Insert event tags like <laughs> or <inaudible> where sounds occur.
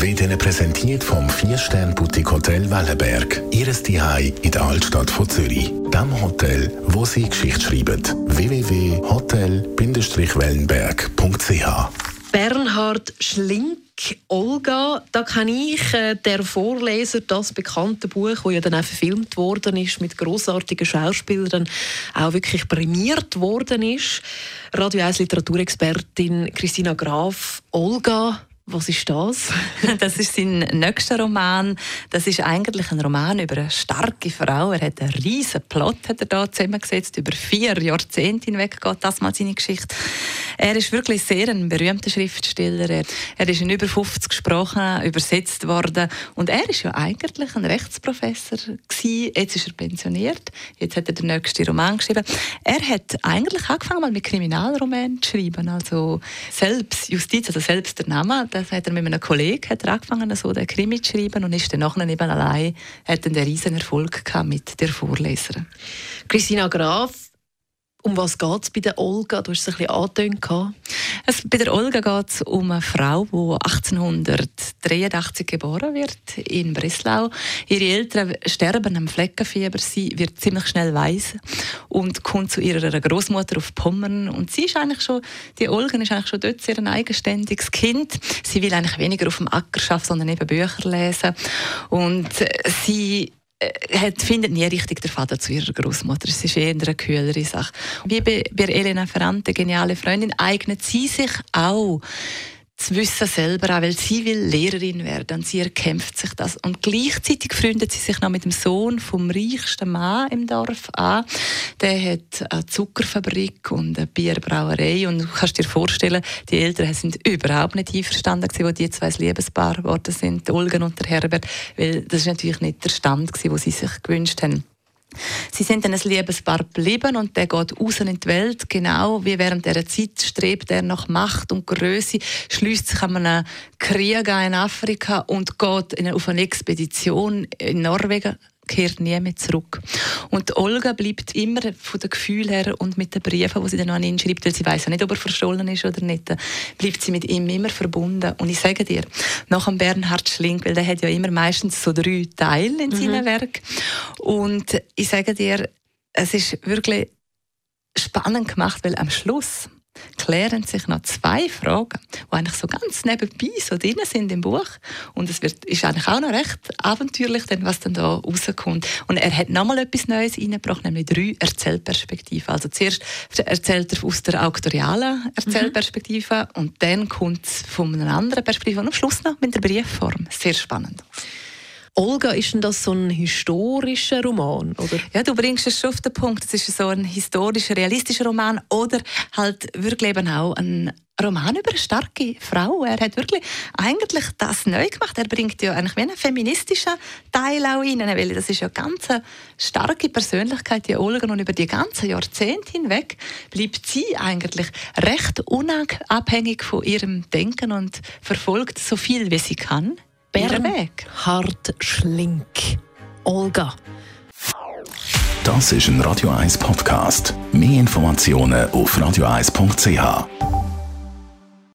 wird Ihnen präsentiert vom 4-Stern-Boutique Hotel Wellenberg. Ihres Zuhause in der Altstadt von Zürich. Dem Hotel, wo Sie Geschichte schreiben. www.hotel-wellenberg.ch Bernhard Schlink, Olga, da kann ich äh, der Vorleser, das bekannte Buch, das ja dann auch verfilmt worden ist, mit großartigen Schauspielern, auch wirklich prämiert worden ist. Radio 1 Literaturexpertin Christina Graf, Olga, was ist das? <laughs> das ist sein nächster Roman. Das ist eigentlich ein Roman über eine starke Frau. Er hat einen riesen Plot hat er da zusammengesetzt. Über vier Jahrzehnte hinweg geht das mal seine Geschichte. Er ist wirklich sehr ein berühmter Schriftsteller. Er, ist in über 50 Sprachen übersetzt worden. Und er ist ja eigentlich ein Rechtsprofessor gewesen. Jetzt ist er pensioniert. Jetzt hat er den nächsten Roman geschrieben. Er hat eigentlich angefangen mal mit Kriminalromanen zu schreiben. Also Selbstjustiz, also selbst der Name das hat er mit einem Kollegen hat er angefangen, so den Krimi zu schreiben und ist dann nachher eben allein, hat dann den riesen Erfolg gehabt mit der Vorleserin. Christina Graf, um was geht es bei der Olga? Du hast es ein bisschen angetönt. Es, bei der Olga geht es um eine Frau, die 1883 geboren wird in Breslau. Ihre Eltern sterben am Fleckenfieber. Sie wird ziemlich schnell weise und kommt zu ihrer Großmutter auf Pommern. Und sie ist eigentlich schon, die Olga ist eigentlich schon dort sehr ein eigenständiges Kind. Sie will eigentlich weniger auf dem Acker arbeiten, sondern eben Bücher lesen. Und sie äh, hat, findet nie richtig den Vater zu ihrer Großmutter. Es ist eher eine kühlere Sache. Wie bei, bei Elena Ferrante, geniale Freundin, eignet sie sich auch zu wissen selber auch, weil sie will Lehrerin werden und sie erkämpft sich das. Und gleichzeitig freundet sie sich noch mit dem Sohn vom reichsten Mann im Dorf an. Der hat eine Zuckerfabrik und eine Bierbrauerei und du kannst dir vorstellen, die Eltern sind überhaupt nicht einverstanden gewesen, wo die zwei Liebespaar geworden sind, Olga und der Herbert, weil das ist natürlich nicht der Stand gewesen, wo sie sich gewünscht haben. Sie sind dann ein Liebespaar geblieben und der geht raus in die Welt, genau wie während dieser Zeit strebt er nach Macht und Größe, schließt sich an einen Krieg in Afrika und geht auf eine Expedition in Norwegen kehrt nie mehr zurück. Und Olga bleibt immer von den Gefühlen her und mit den Briefen, die sie dann an ihn schreibt, weil sie weiß ja nicht, ob er verschollen ist oder nicht, bleibt sie mit ihm immer verbunden. Und ich sage dir, nach dem Bernhard Schlink, weil der hat ja immer meistens so drei Teile in mhm. seinem Werk. Und ich sage dir, es ist wirklich spannend gemacht, weil am Schluss klären sich noch zwei Fragen, die eigentlich so ganz nebenbei so drin sind im Buch. Und es wird, ist eigentlich auch noch recht abenteuerlich, denn was dann da rauskommt. Und er hat nochmal etwas Neues reingebracht, nämlich drei Erzählperspektiven. Also zuerst erzählt er aus der auktorialen Erzählperspektive mhm. und dann kommt es von einer anderen Perspektive und am Schluss noch mit der Briefform. Sehr spannend. Olga, ist denn das so ein historischer Roman? Oder? Ja, du bringst es schon auf den Punkt. Es ist so ein historischer, realistischer Roman oder halt wirklich eben auch ein Roman über eine starke Frau. Er hat wirklich eigentlich das neu gemacht. Er bringt ja eigentlich wie einen feministischen Teil auch rein, weil das ist ja eine ganz starke Persönlichkeit, die Olga, und über die ganzen Jahrzehnte hinweg bleibt sie eigentlich recht unabhängig von ihrem Denken und verfolgt so viel, wie sie kann Bernhard Schlink. Olga. Das ist ein Radio 1 Podcast. Mehr Informationen auf radio1.ch.